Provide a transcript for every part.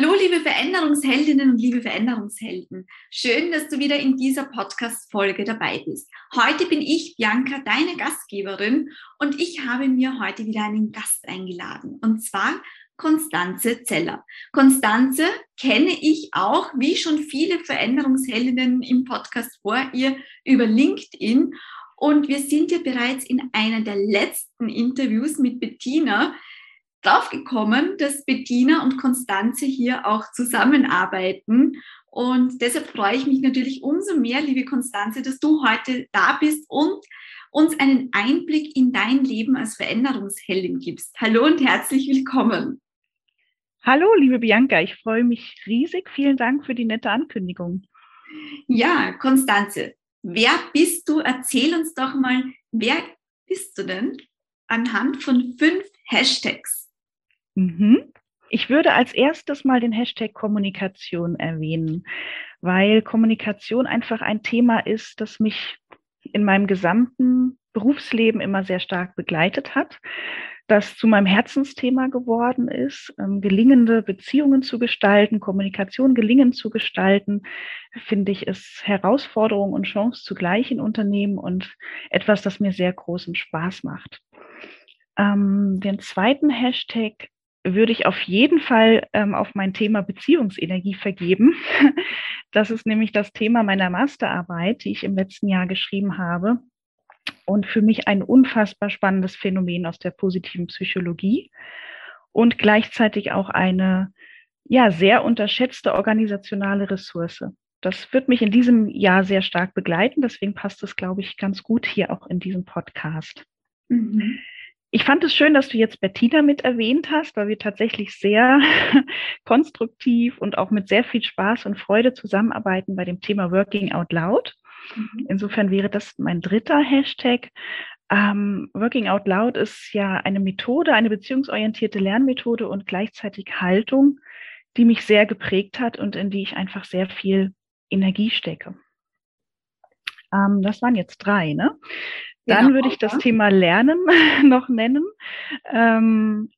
Hallo, liebe Veränderungsheldinnen und liebe Veränderungshelden. Schön, dass du wieder in dieser Podcast-Folge dabei bist. Heute bin ich, Bianca, deine Gastgeberin und ich habe mir heute wieder einen Gast eingeladen und zwar Konstanze Zeller. Konstanze kenne ich auch, wie schon viele Veränderungsheldinnen im Podcast vor ihr, über LinkedIn. Und wir sind ja bereits in einer der letzten Interviews mit Bettina draufgekommen, dass Bettina und Konstanze hier auch zusammenarbeiten. Und deshalb freue ich mich natürlich umso mehr, liebe Konstanze, dass du heute da bist und uns einen Einblick in dein Leben als Veränderungsheldin gibst. Hallo und herzlich willkommen. Hallo, liebe Bianca, ich freue mich riesig. Vielen Dank für die nette Ankündigung. Ja, Konstanze, wer bist du? Erzähl uns doch mal, wer bist du denn anhand von fünf Hashtags? Mhm. Ich würde als erstes mal den Hashtag Kommunikation erwähnen, weil Kommunikation einfach ein Thema ist, das mich in meinem gesamten Berufsleben immer sehr stark begleitet hat, das zu meinem Herzensthema geworden ist, ähm, gelingende Beziehungen zu gestalten, Kommunikation gelingend zu gestalten, finde ich es Herausforderung und Chance zugleich in Unternehmen und etwas, das mir sehr großen Spaß macht. Ähm, den zweiten Hashtag würde ich auf jeden Fall ähm, auf mein Thema Beziehungsenergie vergeben. Das ist nämlich das Thema meiner Masterarbeit, die ich im letzten Jahr geschrieben habe. Und für mich ein unfassbar spannendes Phänomen aus der positiven Psychologie und gleichzeitig auch eine ja, sehr unterschätzte organisationale Ressource. Das wird mich in diesem Jahr sehr stark begleiten. Deswegen passt es, glaube ich, ganz gut hier auch in diesem Podcast. Mhm. Ich fand es schön, dass du jetzt Bettina mit erwähnt hast, weil wir tatsächlich sehr konstruktiv und auch mit sehr viel Spaß und Freude zusammenarbeiten bei dem Thema Working Out Loud. Mhm. Insofern wäre das mein dritter Hashtag. Ähm, Working Out Loud ist ja eine Methode, eine beziehungsorientierte Lernmethode und gleichzeitig Haltung, die mich sehr geprägt hat und in die ich einfach sehr viel Energie stecke. Ähm, das waren jetzt drei, ne? Dann genau, würde ich das Thema Lernen noch nennen, ähm,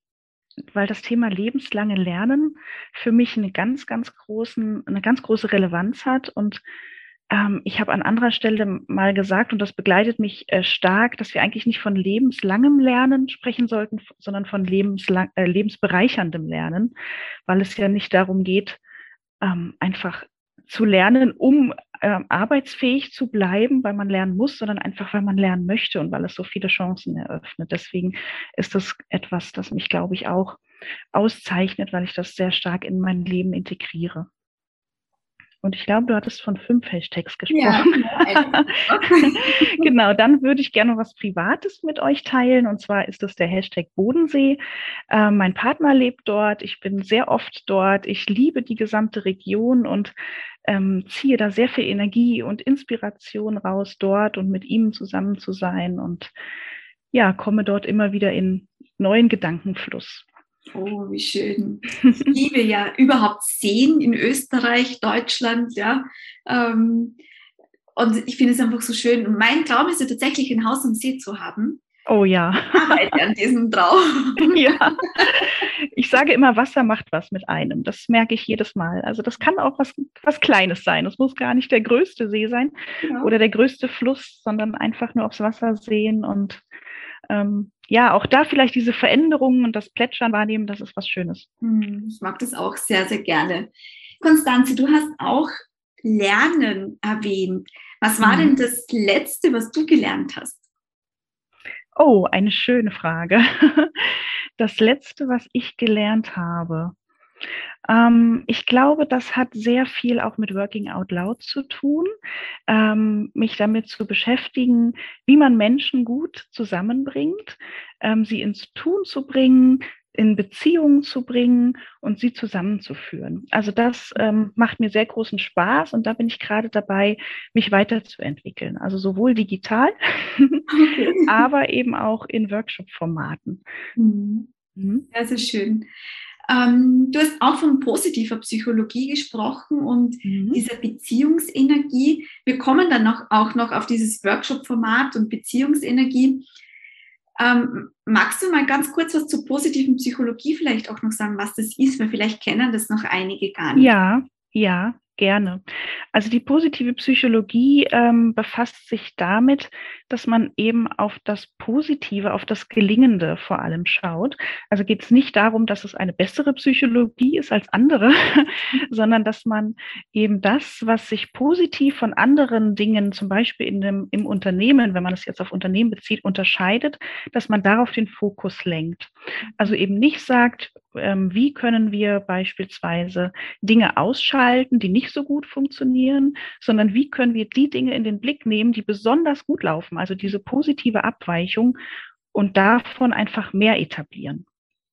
weil das Thema lebenslange Lernen für mich eine ganz, ganz großen, eine ganz große Relevanz hat. Und ähm, ich habe an anderer Stelle mal gesagt, und das begleitet mich äh, stark, dass wir eigentlich nicht von lebenslangem Lernen sprechen sollten, sondern von lebenslang, äh, lebensbereicherndem Lernen, weil es ja nicht darum geht, ähm, einfach zu lernen, um äh, arbeitsfähig zu bleiben, weil man lernen muss, sondern einfach, weil man lernen möchte und weil es so viele Chancen eröffnet. Deswegen ist das etwas, das mich, glaube ich, auch auszeichnet, weil ich das sehr stark in mein Leben integriere. Und ich glaube, du hattest von fünf Hashtags gesprochen. Ja, genau, dann würde ich gerne was Privates mit euch teilen. Und zwar ist das der Hashtag Bodensee. Äh, mein Partner lebt dort. Ich bin sehr oft dort. Ich liebe die gesamte Region und ähm, ziehe da sehr viel Energie und Inspiration raus, dort und mit ihm zusammen zu sein. Und ja, komme dort immer wieder in neuen Gedankenfluss. Oh, wie schön. Ich liebe ja überhaupt Seen in Österreich, Deutschland, ja. Ähm, und ich finde es einfach so schön. Und mein Traum ist ja tatsächlich ein Haus am See zu haben. Oh ja. Ich arbeite an diesem Traum. ja. Ich sage immer, Wasser macht was mit einem. Das merke ich jedes Mal. Also das kann auch was, was Kleines sein. Es muss gar nicht der größte See sein genau. oder der größte Fluss, sondern einfach nur aufs Wasser sehen und ähm, ja, auch da vielleicht diese Veränderungen und das Plätschern wahrnehmen, das ist was Schönes. Hm, ich mag das auch sehr, sehr gerne. Konstanze, du hast auch Lernen erwähnt. Was war mhm. denn das Letzte, was du gelernt hast? Oh, eine schöne Frage. Das Letzte, was ich gelernt habe. Ähm, ich glaube, das hat sehr viel auch mit Working Out Loud zu tun, ähm, mich damit zu beschäftigen, wie man Menschen gut zusammenbringt, ähm, sie ins Tun zu bringen, in Beziehungen zu bringen und sie zusammenzuführen. Also das ähm, macht mir sehr großen Spaß und da bin ich gerade dabei, mich weiterzuentwickeln. Also sowohl digital, okay. aber eben auch in Workshop-Formaten. Mhm. Mhm. Sehr, sehr schön. Ähm, du hast auch von positiver Psychologie gesprochen und mhm. dieser Beziehungsenergie. Wir kommen dann noch, auch noch auf dieses Workshop-Format und Beziehungsenergie. Ähm, magst du mal ganz kurz was zur positiven Psychologie vielleicht auch noch sagen, was das ist? Weil vielleicht kennen das noch einige gar nicht. Ja, ja, gerne. Also die positive Psychologie ähm, befasst sich damit, dass man eben auf das Positive, auf das Gelingende vor allem schaut. Also geht es nicht darum, dass es eine bessere Psychologie ist als andere, sondern dass man eben das, was sich positiv von anderen Dingen, zum Beispiel in dem, im Unternehmen, wenn man es jetzt auf Unternehmen bezieht, unterscheidet, dass man darauf den Fokus lenkt. Also eben nicht sagt, ähm, wie können wir beispielsweise Dinge ausschalten, die nicht so gut funktionieren, sondern wie können wir die Dinge in den Blick nehmen, die besonders gut laufen, also diese positive Abweichung und davon einfach mehr etablieren.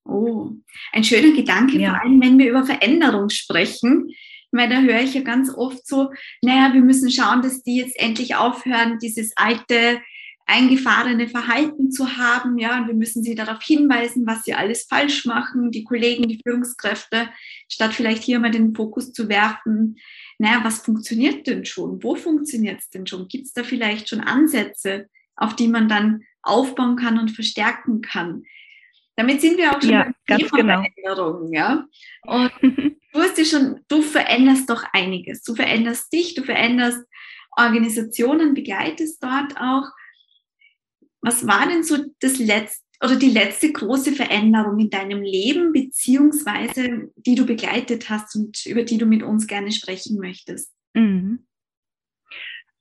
Oh, ein schöner Gedanke, ja. vor allem wenn wir über Veränderung sprechen. Weil da höre ich ja ganz oft so, naja, wir müssen schauen, dass die jetzt endlich aufhören, dieses alte eingefahrene Verhalten zu haben, ja, und wir müssen sie darauf hinweisen, was sie alles falsch machen, die Kollegen, die Führungskräfte, statt vielleicht hier mal den Fokus zu werfen, naja, was funktioniert denn schon? Wo funktioniert es denn schon? Gibt es da vielleicht schon Ansätze, auf die man dann aufbauen kann und verstärken kann? Damit sind wir auch schon ja, beim Thema genau. Veränderung, ja. Und du hast ja schon, du veränderst doch einiges. Du veränderst dich, du veränderst Organisationen, begleitest dort auch. Was war denn so das letzte oder die letzte große Veränderung in deinem Leben, beziehungsweise die du begleitet hast und über die du mit uns gerne sprechen möchtest? Mhm.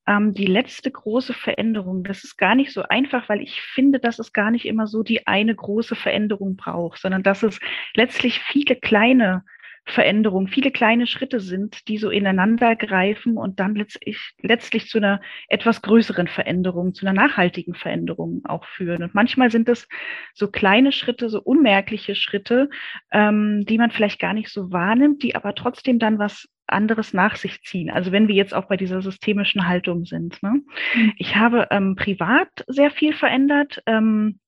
Ähm, die letzte große Veränderung, das ist gar nicht so einfach, weil ich finde, dass es gar nicht immer so die eine große Veränderung braucht, sondern dass es letztlich viele kleine Veränderungen, viele kleine Schritte sind, die so ineinander greifen und dann letztlich, letztlich zu einer etwas größeren Veränderung, zu einer nachhaltigen Veränderung auch führen. Und manchmal sind es so kleine Schritte, so unmerkliche Schritte, ähm, die man vielleicht gar nicht so wahrnimmt, die aber trotzdem dann was anderes nach sich ziehen. Also wenn wir jetzt auch bei dieser systemischen Haltung sind. Ne? Mhm. Ich habe ähm, privat sehr viel verändert. Ähm, äh,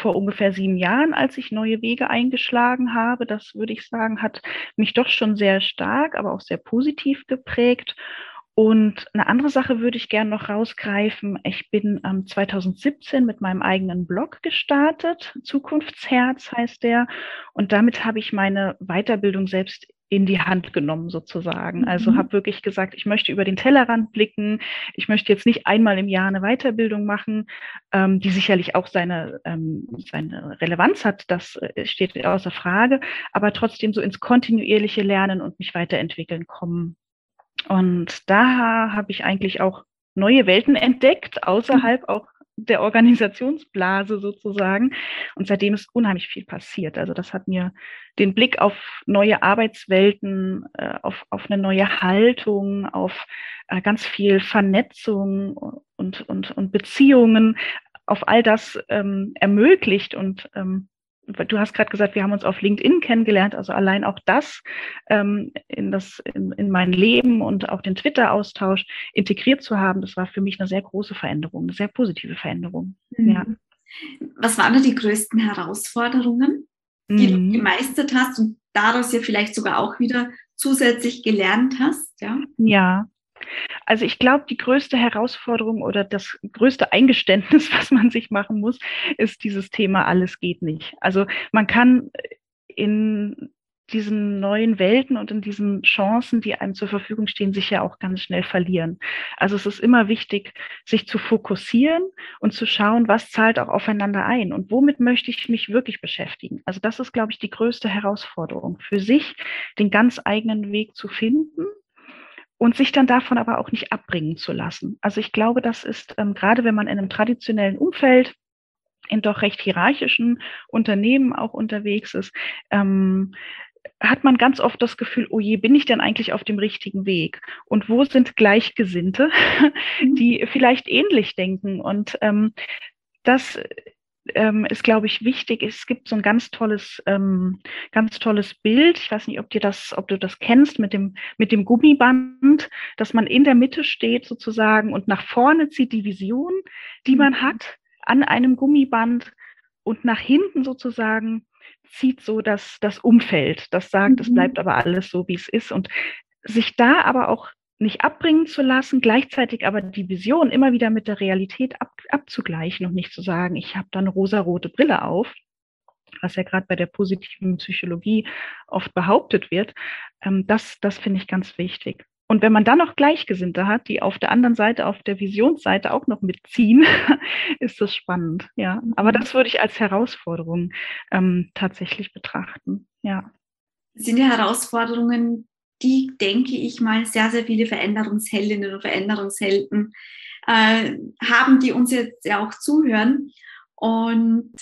vor ungefähr sieben Jahren, als ich neue Wege eingeschlagen habe. Das würde ich sagen, hat mich doch schon sehr stark, aber auch sehr positiv geprägt. Und eine andere Sache würde ich gerne noch rausgreifen. Ich bin ähm, 2017 mit meinem eigenen Blog gestartet. Zukunftsherz heißt der. Und damit habe ich meine Weiterbildung selbst in die Hand genommen sozusagen. Also mhm. habe wirklich gesagt, ich möchte über den Tellerrand blicken. Ich möchte jetzt nicht einmal im Jahr eine Weiterbildung machen, ähm, die sicherlich auch seine, ähm, seine Relevanz hat. Das äh, steht außer Frage. Aber trotzdem so ins kontinuierliche Lernen und mich weiterentwickeln kommen. Und da habe ich eigentlich auch neue Welten entdeckt, außerhalb mhm. auch der Organisationsblase sozusagen. Und seitdem ist unheimlich viel passiert. Also das hat mir den Blick auf neue Arbeitswelten, äh, auf, auf eine neue Haltung, auf äh, ganz viel Vernetzung und, und, und Beziehungen, auf all das ähm, ermöglicht und ähm, du hast gerade gesagt, wir haben uns auf LinkedIn kennengelernt, also allein auch das ähm, in, das in, in mein Leben und auch den Twitter-Austausch integriert zu haben, das war für mich eine sehr große Veränderung, eine sehr positive Veränderung. Mhm. Ja. Was waren da die größten Herausforderungen, die mhm. du gemeistert hast und daraus ja vielleicht sogar auch wieder zusätzlich gelernt hast? Ja. Ja. Also ich glaube, die größte Herausforderung oder das größte Eingeständnis, was man sich machen muss, ist dieses Thema, alles geht nicht. Also man kann in diesen neuen Welten und in diesen Chancen, die einem zur Verfügung stehen, sich ja auch ganz schnell verlieren. Also es ist immer wichtig, sich zu fokussieren und zu schauen, was zahlt auch aufeinander ein und womit möchte ich mich wirklich beschäftigen. Also das ist, glaube ich, die größte Herausforderung, für sich den ganz eigenen Weg zu finden und sich dann davon aber auch nicht abbringen zu lassen. Also ich glaube, das ist ähm, gerade, wenn man in einem traditionellen Umfeld in doch recht hierarchischen Unternehmen auch unterwegs ist, ähm, hat man ganz oft das Gefühl, oh je, bin ich denn eigentlich auf dem richtigen Weg? Und wo sind Gleichgesinnte, die vielleicht ähnlich denken? Und ähm, das ähm, ist, glaube ich, wichtig. Es gibt so ein ganz tolles, ähm, ganz tolles Bild. Ich weiß nicht, ob dir das, ob du das kennst mit dem, mit dem Gummiband, dass man in der Mitte steht sozusagen und nach vorne zieht die Vision, die man mhm. hat, an einem Gummiband und nach hinten sozusagen zieht so das, das Umfeld, das sagt, es mhm. bleibt aber alles so, wie es ist und sich da aber auch nicht abbringen zu lassen, gleichzeitig aber die Vision immer wieder mit der Realität ab, abzugleichen und nicht zu sagen, ich habe da eine rosarote Brille auf, was ja gerade bei der positiven Psychologie oft behauptet wird, ähm, das, das finde ich ganz wichtig. Und wenn man dann noch Gleichgesinnte hat, die auf der anderen Seite, auf der Visionsseite auch noch mitziehen, ist das spannend. Ja, aber das würde ich als Herausforderung ähm, tatsächlich betrachten. Ja. Sind ja Herausforderungen, die, denke ich mal, sehr, sehr viele Veränderungsheldinnen und Veränderungshelden äh, haben, die uns jetzt ja auch zuhören. Und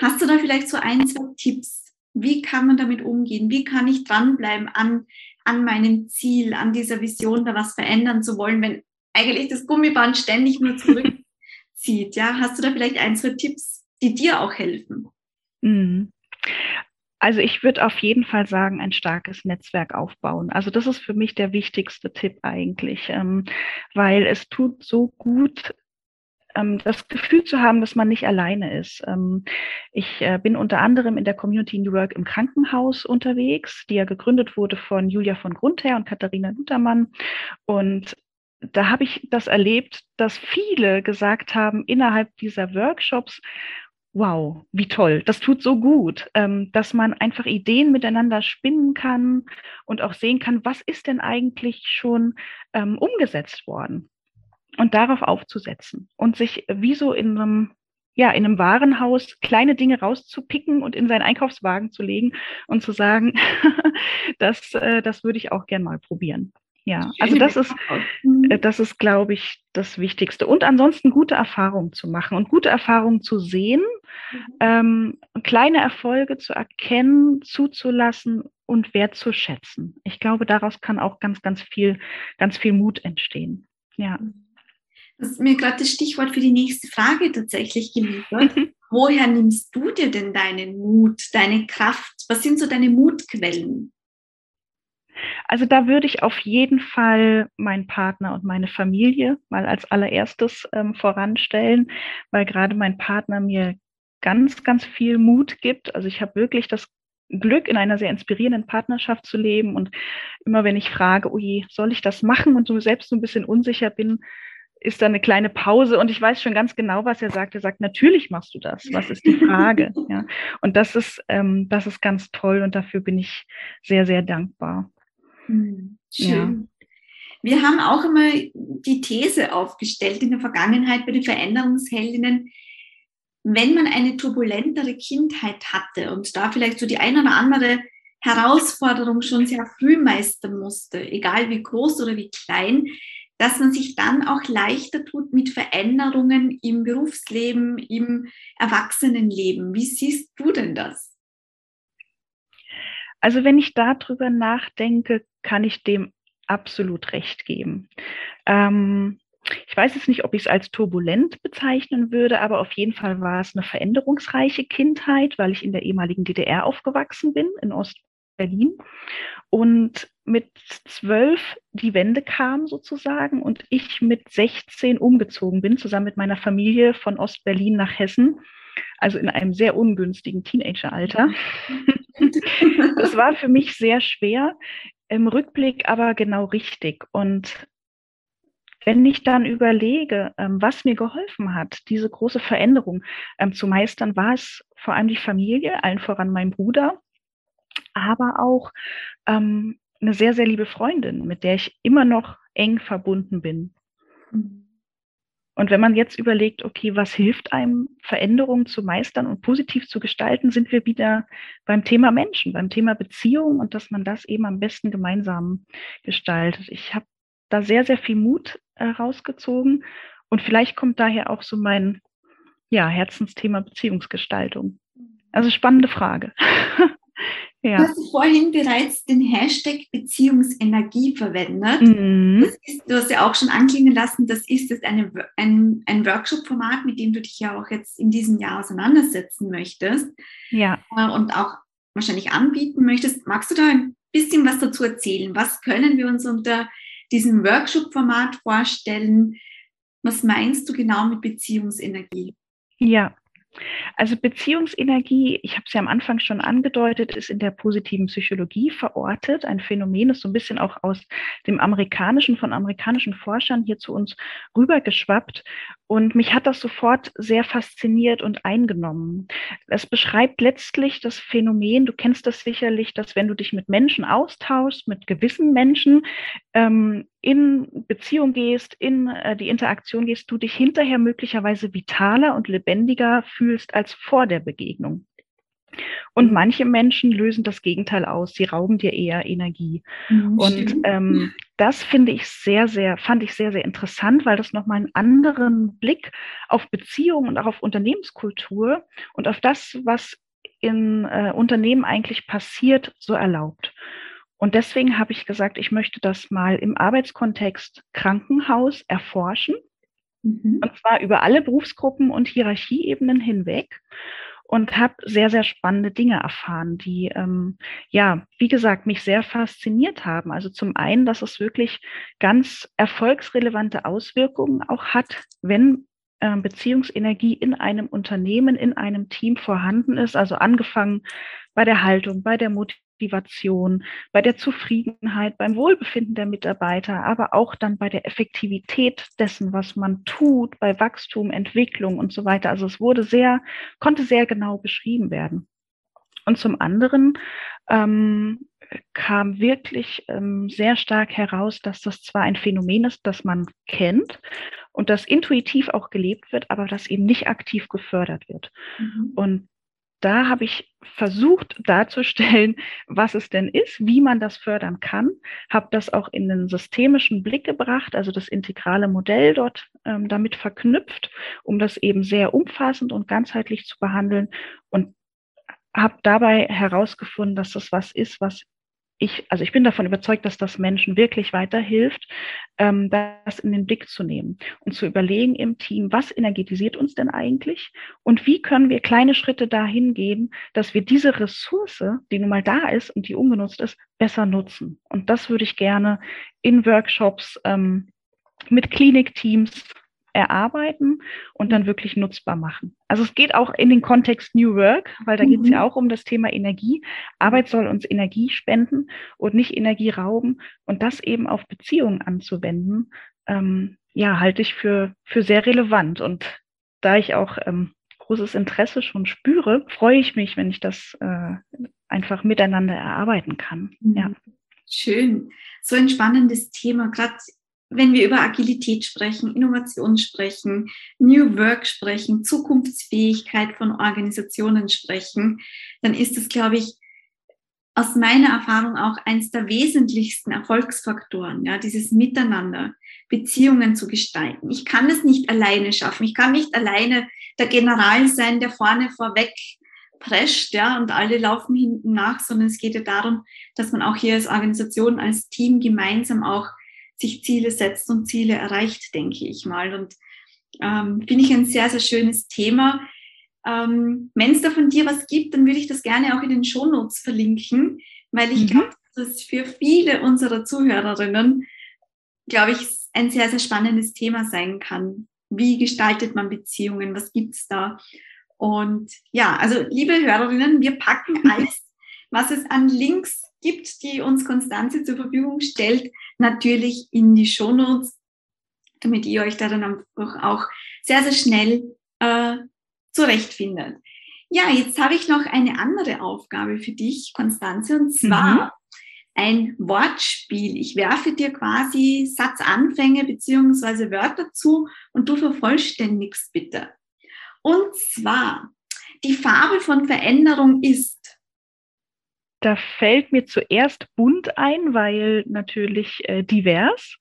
hast du da vielleicht so ein, zwei Tipps? Wie kann man damit umgehen? Wie kann ich dranbleiben an, an meinem Ziel, an dieser Vision, da was verändern zu wollen, wenn eigentlich das Gummiband ständig nur zurückzieht? ja, hast du da vielleicht ein, zwei Tipps, die dir auch helfen? Mhm. Also ich würde auf jeden Fall sagen, ein starkes Netzwerk aufbauen. Also das ist für mich der wichtigste Tipp eigentlich, ähm, weil es tut so gut, ähm, das Gefühl zu haben, dass man nicht alleine ist. Ähm, ich äh, bin unter anderem in der Community New Work im Krankenhaus unterwegs, die ja gegründet wurde von Julia von Grundher und Katharina Luthermann. Und da habe ich das erlebt, dass viele gesagt haben, innerhalb dieser Workshops, wow, wie toll, das tut so gut, ähm, dass man einfach Ideen miteinander spinnen kann und auch sehen kann, was ist denn eigentlich schon ähm, umgesetzt worden und darauf aufzusetzen und sich wie so in einem ja, in einem Warenhaus kleine Dinge rauszupicken und in seinen Einkaufswagen zu legen und zu sagen, das, äh, das würde ich auch gern mal probieren. Ja, also das ist, äh, das ist, glaube ich, das Wichtigste. Und ansonsten gute Erfahrungen zu machen und gute Erfahrungen zu sehen, mhm. ähm, kleine Erfolge zu erkennen, zuzulassen und wertzuschätzen. Ich glaube, daraus kann auch ganz, ganz viel, ganz viel Mut entstehen. Ja. Das ist mir gerade das Stichwort für die nächste Frage tatsächlich geliefert. Woher nimmst du dir denn deinen Mut, deine Kraft? Was sind so deine Mutquellen? Also da würde ich auf jeden Fall meinen Partner und meine Familie mal als allererstes ähm, voranstellen, weil gerade mein Partner mir ganz, ganz viel Mut gibt. Also ich habe wirklich das Glück, in einer sehr inspirierenden Partnerschaft zu leben. Und immer wenn ich frage, ui, soll ich das machen und so selbst so ein bisschen unsicher bin, ist da eine kleine Pause und ich weiß schon ganz genau, was er sagt. Er sagt, natürlich machst du das. Was ist die Frage? ja. Und das ist, ähm, das ist ganz toll und dafür bin ich sehr, sehr dankbar. Hm, schön. Ja. Wir haben auch immer die These aufgestellt in der Vergangenheit bei den Veränderungsheldinnen, wenn man eine turbulentere Kindheit hatte und da vielleicht so die eine oder andere Herausforderung schon sehr früh meistern musste, egal wie groß oder wie klein, dass man sich dann auch leichter tut mit Veränderungen im Berufsleben, im Erwachsenenleben. Wie siehst du denn das? Also wenn ich darüber nachdenke, kann ich dem absolut recht geben. Ähm, ich weiß jetzt nicht, ob ich es als turbulent bezeichnen würde, aber auf jeden Fall war es eine veränderungsreiche Kindheit, weil ich in der ehemaligen DDR aufgewachsen bin, in Ostberlin. Und mit zwölf die Wende kam sozusagen und ich mit 16 umgezogen bin, zusammen mit meiner Familie von Ostberlin nach Hessen also in einem sehr ungünstigen Teenageralter. das war für mich sehr schwer, im Rückblick aber genau richtig. Und wenn ich dann überlege, ähm, was mir geholfen hat, diese große Veränderung ähm, zu meistern, war es vor allem die Familie, allen voran mein Bruder, aber auch ähm, eine sehr, sehr liebe Freundin, mit der ich immer noch eng verbunden bin. Mhm. Und wenn man jetzt überlegt, okay, was hilft einem, Veränderungen zu meistern und positiv zu gestalten, sind wir wieder beim Thema Menschen, beim Thema Beziehung und dass man das eben am besten gemeinsam gestaltet. Ich habe da sehr, sehr viel Mut äh, rausgezogen und vielleicht kommt daher auch so mein ja, Herzensthema Beziehungsgestaltung. Also spannende Frage. Ja. Du hast vorhin bereits den Hashtag Beziehungsenergie verwendet. Mhm. Ist, du hast ja auch schon anklingen lassen, das ist jetzt eine, ein, ein Workshop-Format, mit dem du dich ja auch jetzt in diesem Jahr auseinandersetzen möchtest. Ja. Äh, und auch wahrscheinlich anbieten möchtest. Magst du da ein bisschen was dazu erzählen? Was können wir uns unter diesem Workshop-Format vorstellen? Was meinst du genau mit Beziehungsenergie? Ja, Also Beziehungsenergie, ich habe es ja am Anfang schon angedeutet, ist in der positiven Psychologie verortet. Ein Phänomen ist so ein bisschen auch aus dem amerikanischen, von amerikanischen Forschern hier zu uns rübergeschwappt. Und mich hat das sofort sehr fasziniert und eingenommen. Es beschreibt letztlich das Phänomen, du kennst das sicherlich, dass wenn du dich mit Menschen austauschst, mit gewissen Menschen, ähm, in Beziehung gehst, in äh, die Interaktion gehst, du dich hinterher möglicherweise vitaler und lebendiger fühlst als vor der Begegnung. Und mhm. manche Menschen lösen das Gegenteil aus. Sie rauben dir eher Energie. Mhm, und ähm, das finde ich sehr, sehr, fand ich sehr, sehr interessant, weil das nochmal einen anderen Blick auf Beziehungen und auch auf Unternehmenskultur und auf das, was in äh, Unternehmen eigentlich passiert, so erlaubt. Und deswegen habe ich gesagt, ich möchte das mal im Arbeitskontext Krankenhaus erforschen. Mhm. Und zwar über alle Berufsgruppen und Hierarchieebenen hinweg und habe sehr, sehr spannende Dinge erfahren, die, ähm, ja, wie gesagt, mich sehr fasziniert haben. Also zum einen, dass es wirklich ganz erfolgsrelevante Auswirkungen auch hat, wenn äh, Beziehungsenergie in einem Unternehmen, in einem Team vorhanden ist. Also angefangen bei der Haltung, bei der Motivation bei der Zufriedenheit, beim Wohlbefinden der Mitarbeiter, aber auch dann bei der Effektivität dessen, was man tut, bei Wachstum, Entwicklung und so weiter. Also es wurde sehr, konnte sehr genau beschrieben werden. Und zum anderen ähm, kam wirklich ähm, sehr stark heraus, dass das zwar ein Phänomen ist, das man kennt und das intuitiv auch gelebt wird, aber das eben nicht aktiv gefördert wird. Mhm. Und da habe ich versucht darzustellen, was es denn ist, wie man das fördern kann, habe das auch in den systemischen Blick gebracht, also das integrale Modell dort ähm, damit verknüpft, um das eben sehr umfassend und ganzheitlich zu behandeln und habe dabei herausgefunden, dass das was ist, was ich, also ich bin davon überzeugt, dass das Menschen wirklich weiterhilft, ähm, das in den Blick zu nehmen und zu überlegen im Team, was energetisiert uns denn eigentlich und wie können wir kleine Schritte dahin gehen, dass wir diese Ressource, die nun mal da ist und die ungenutzt ist, besser nutzen. Und das würde ich gerne in Workshops ähm, mit Klinikteams erarbeiten und dann wirklich nutzbar machen. Also es geht auch in den Kontext New Work, weil da mhm. geht es ja auch um das Thema Energie. Arbeit soll uns Energie spenden und nicht Energie rauben und das eben auf Beziehungen anzuwenden, ähm, ja, halte ich für, für sehr relevant. Und da ich auch ähm, großes Interesse schon spüre, freue ich mich, wenn ich das äh, einfach miteinander erarbeiten kann. Mhm. Ja. Schön. So ein spannendes Thema. Gerade wenn wir über Agilität sprechen, Innovation sprechen, New Work sprechen, Zukunftsfähigkeit von Organisationen sprechen, dann ist es, glaube ich, aus meiner Erfahrung auch eines der wesentlichsten Erfolgsfaktoren, ja, dieses Miteinander, Beziehungen zu gestalten. Ich kann es nicht alleine schaffen. Ich kann nicht alleine der General sein, der vorne vorweg prescht, ja, und alle laufen hinten nach, sondern es geht ja darum, dass man auch hier als Organisation, als Team gemeinsam auch sich Ziele setzt und Ziele erreicht, denke ich mal. Und ähm, finde ich ein sehr, sehr schönes Thema. Ähm, Wenn es da von dir was gibt, dann würde ich das gerne auch in den Shownotes verlinken, weil ich mhm. glaube, dass es für viele unserer Zuhörerinnen, glaube ich, ein sehr, sehr spannendes Thema sein kann. Wie gestaltet man Beziehungen? Was gibt es da? Und ja, also liebe Hörerinnen, wir packen alles, was es an Links gibt, die uns Konstanze zur Verfügung stellt, natürlich in die Shownotes, damit ihr euch da dann auch sehr, sehr schnell äh, zurechtfindet. Ja, jetzt habe ich noch eine andere Aufgabe für dich, Konstanze, und zwar mhm. ein Wortspiel. Ich werfe dir quasi Satzanfänge beziehungsweise Wörter zu und du vervollständigst bitte. Und zwar, die Farbe von Veränderung ist da fällt mir zuerst bunt ein, weil natürlich äh, divers.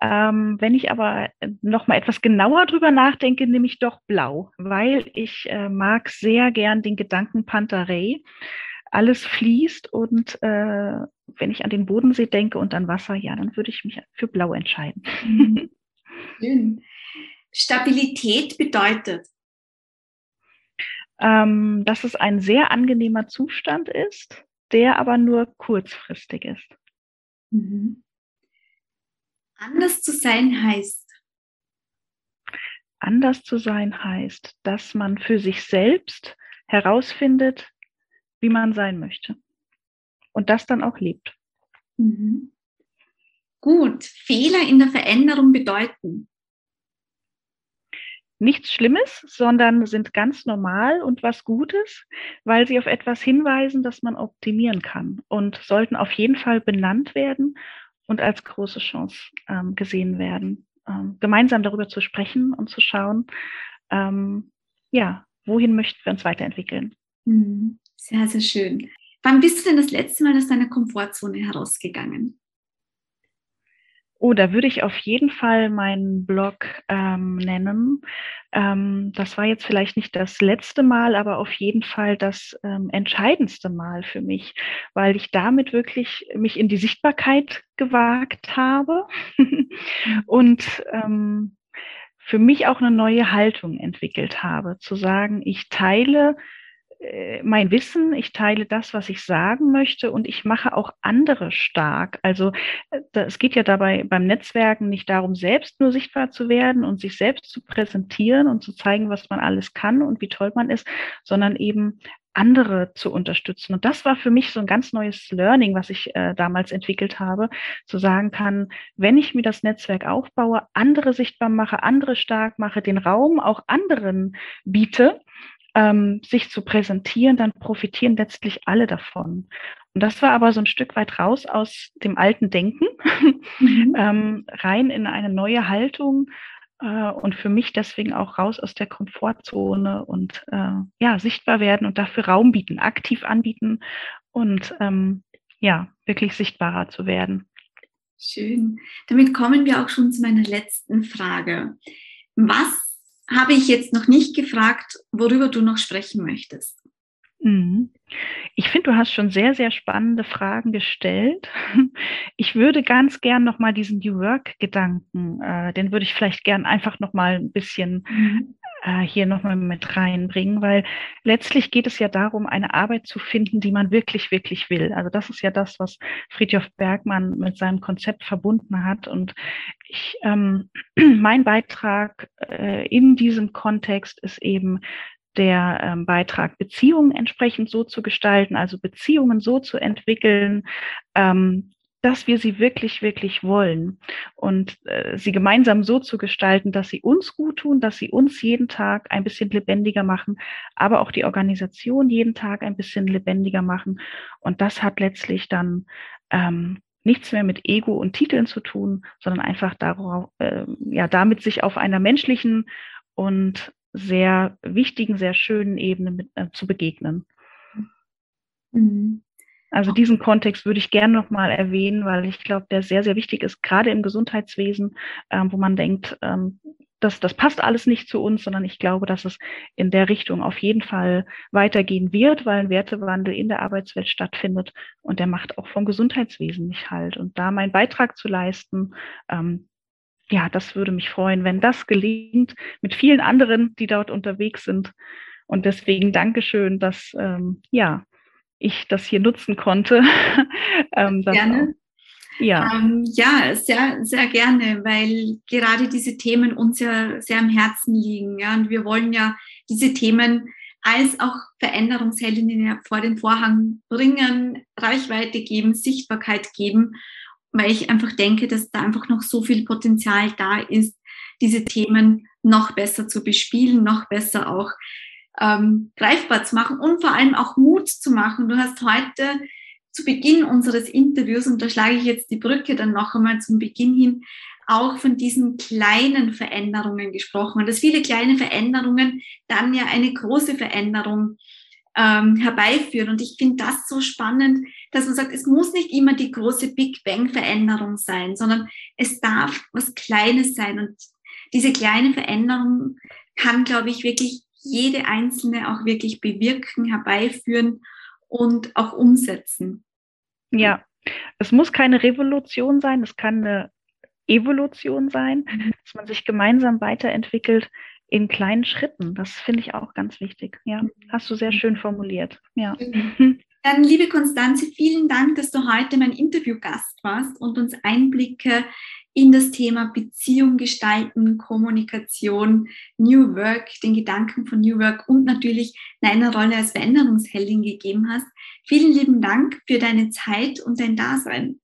Ähm, wenn ich aber noch mal etwas genauer drüber nachdenke, nehme ich doch blau, weil ich äh, mag sehr gern den Gedanken Pantarei. Alles fließt und äh, wenn ich an den Bodensee denke und an Wasser, ja, dann würde ich mich für blau entscheiden. Mhm. Schön. Stabilität bedeutet? Ähm, dass es ein sehr angenehmer Zustand ist, der aber nur kurzfristig ist. Mhm. Anders zu sein heißt? anders zu sein heißt, dass man für sich selbst herausfindet, wie man sein möchte. Und das dann auch lebt. Mhm. Gut, Fehler in der Veränderung bedeuten. Nichts Schlimmes, sondern sind ganz normal und was Gutes, weil sie auf etwas hinweisen, das man optimieren kann und sollten auf jeden Fall benannt werden und als große Chance ähm, gesehen werden. Ähm, gemeinsam darüber zu sprechen und zu schauen, ähm, ja, wohin möchten wir uns weiterentwickeln. Mhm. Sehr, sehr schön. Wann bist du denn das letzte Mal aus deiner Komfortzone herausgegangen? Oh, da würde ich auf jeden Fall meinen Blog ähm, nennen. Ähm, das war jetzt vielleicht nicht das letzte Mal, aber auf jeden Fall das ähm, entscheidendste Mal für mich, weil ich damit wirklich mich in die Sichtbarkeit gewagt habe und ähm, für mich auch eine neue Haltung entwickelt habe, zu sagen, ich teile mein Wissen, ich teile das, was ich sagen möchte und ich mache auch andere stark. Also äh, es geht ja dabei beim Netzwerken nicht darum, selbst nur sichtbar zu werden und sich selbst zu präsentieren und zu zeigen, was man alles kann und wie toll man ist, sondern eben andere zu unterstützen. Und das war für mich so ein ganz neues Learning, was ich äh, damals entwickelt habe, zu sagen kann, wenn ich mir das Netzwerk aufbaue, andere sichtbar mache, andere stark mache, den Raum auch anderen biete, ähm, sich zu präsentieren, dann profitieren letztlich alle davon. Und das war aber so ein Stück weit raus aus dem alten Denken, mhm. ähm, rein in eine neue Haltung äh, und für mich deswegen auch raus aus der Komfortzone und äh, ja, sichtbar werden und dafür Raum bieten, aktiv anbieten und ähm, ja, wirklich sichtbarer zu werden. Schön. Damit kommen wir auch schon zu meiner letzten Frage. Was habe ich jetzt noch nicht gefragt, worüber du noch sprechen möchtest. Mhm. Ich finde, du hast schon sehr, sehr spannende Fragen gestellt. Ich würde ganz gern nochmal diesen New Work-Gedanken, äh, den würde ich vielleicht gern einfach nochmal ein bisschen mhm. Äh, hier nochmal mit reinbringen, weil letztlich geht es ja darum, eine Arbeit zu finden, die man wirklich, wirklich will. Also das ist ja das, was Friedhof Bergmann mit seinem Konzept verbunden hat. Und ich, ähm, mein Beitrag äh, in diesem Kontext ist eben der ähm, Beitrag, Beziehungen entsprechend so zu gestalten, also Beziehungen so zu entwickeln, ähm, dass wir sie wirklich, wirklich wollen und äh, sie gemeinsam so zu gestalten, dass sie uns gut tun, dass sie uns jeden Tag ein bisschen lebendiger machen, aber auch die Organisation jeden Tag ein bisschen lebendiger machen. Und das hat letztlich dann ähm, nichts mehr mit Ego und Titeln zu tun, sondern einfach darauf, äh, ja, damit sich auf einer menschlichen und sehr wichtigen, sehr schönen Ebene mit, äh, zu begegnen. Mhm. Also diesen Kontext würde ich gerne nochmal erwähnen, weil ich glaube, der sehr, sehr wichtig ist, gerade im Gesundheitswesen, ähm, wo man denkt, ähm, das, das passt alles nicht zu uns, sondern ich glaube, dass es in der Richtung auf jeden Fall weitergehen wird, weil ein Wertewandel in der Arbeitswelt stattfindet und der macht auch vom Gesundheitswesen nicht halt. Und da meinen Beitrag zu leisten, ähm, ja, das würde mich freuen, wenn das gelingt mit vielen anderen, die dort unterwegs sind. Und deswegen Dankeschön, dass ähm, ja ich das hier nutzen konnte. ähm, gerne. Auch, ja. Ähm, ja, sehr, sehr gerne, weil gerade diese Themen uns ja sehr am Herzen liegen. Ja, und wir wollen ja diese Themen als auch Veränderungsheldinnen vor den Vorhang bringen, Reichweite geben, Sichtbarkeit geben weil ich einfach denke, dass da einfach noch so viel Potenzial da ist, diese Themen noch besser zu bespielen, noch besser auch ähm, greifbar zu machen und vor allem auch Mut zu machen. Du hast heute zu Beginn unseres Interviews, und da schlage ich jetzt die Brücke dann noch einmal zum Beginn hin, auch von diesen kleinen Veränderungen gesprochen und dass viele kleine Veränderungen dann ja eine große Veränderung ähm, herbeiführen. Und ich finde das so spannend, dass man sagt, es muss nicht immer die große Big Bang-Veränderung sein, sondern es darf was Kleines sein. Und diese kleine Veränderung kann, glaube ich, wirklich jede einzelne auch wirklich bewirken, herbeiführen und auch umsetzen. Ja, es muss keine Revolution sein, es kann eine Evolution sein, mhm. dass man sich gemeinsam weiterentwickelt in kleinen Schritten. Das finde ich auch ganz wichtig. Ja, mhm. hast du sehr schön formuliert. Ja. Dann, liebe Konstanze, vielen Dank, dass du heute mein Interviewgast warst und uns Einblicke in das Thema Beziehung gestalten, Kommunikation, New Work, den Gedanken von New Work und natürlich deiner Rolle als Veränderungsheldin gegeben hast. Vielen lieben Dank für deine Zeit und dein Dasein.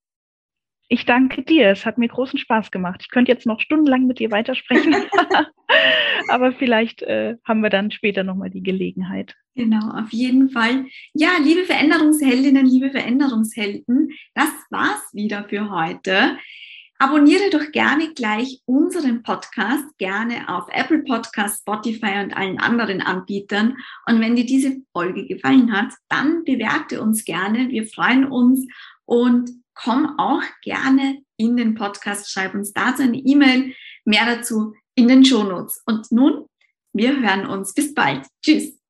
Ich danke dir. Es hat mir großen Spaß gemacht. Ich könnte jetzt noch stundenlang mit dir weitersprechen, aber vielleicht äh, haben wir dann später nochmal die Gelegenheit. Genau, auf jeden Fall. Ja, liebe Veränderungsheldinnen, liebe Veränderungshelden, das war's wieder für heute. Abonniere doch gerne gleich unseren Podcast, gerne auf Apple Podcast, Spotify und allen anderen Anbietern. Und wenn dir diese Folge gefallen hat, dann bewerte uns gerne. Wir freuen uns und komm auch gerne in den Podcast, schreib uns dazu eine E-Mail, mehr dazu in den Shownotes. Und nun, wir hören uns. Bis bald. Tschüss.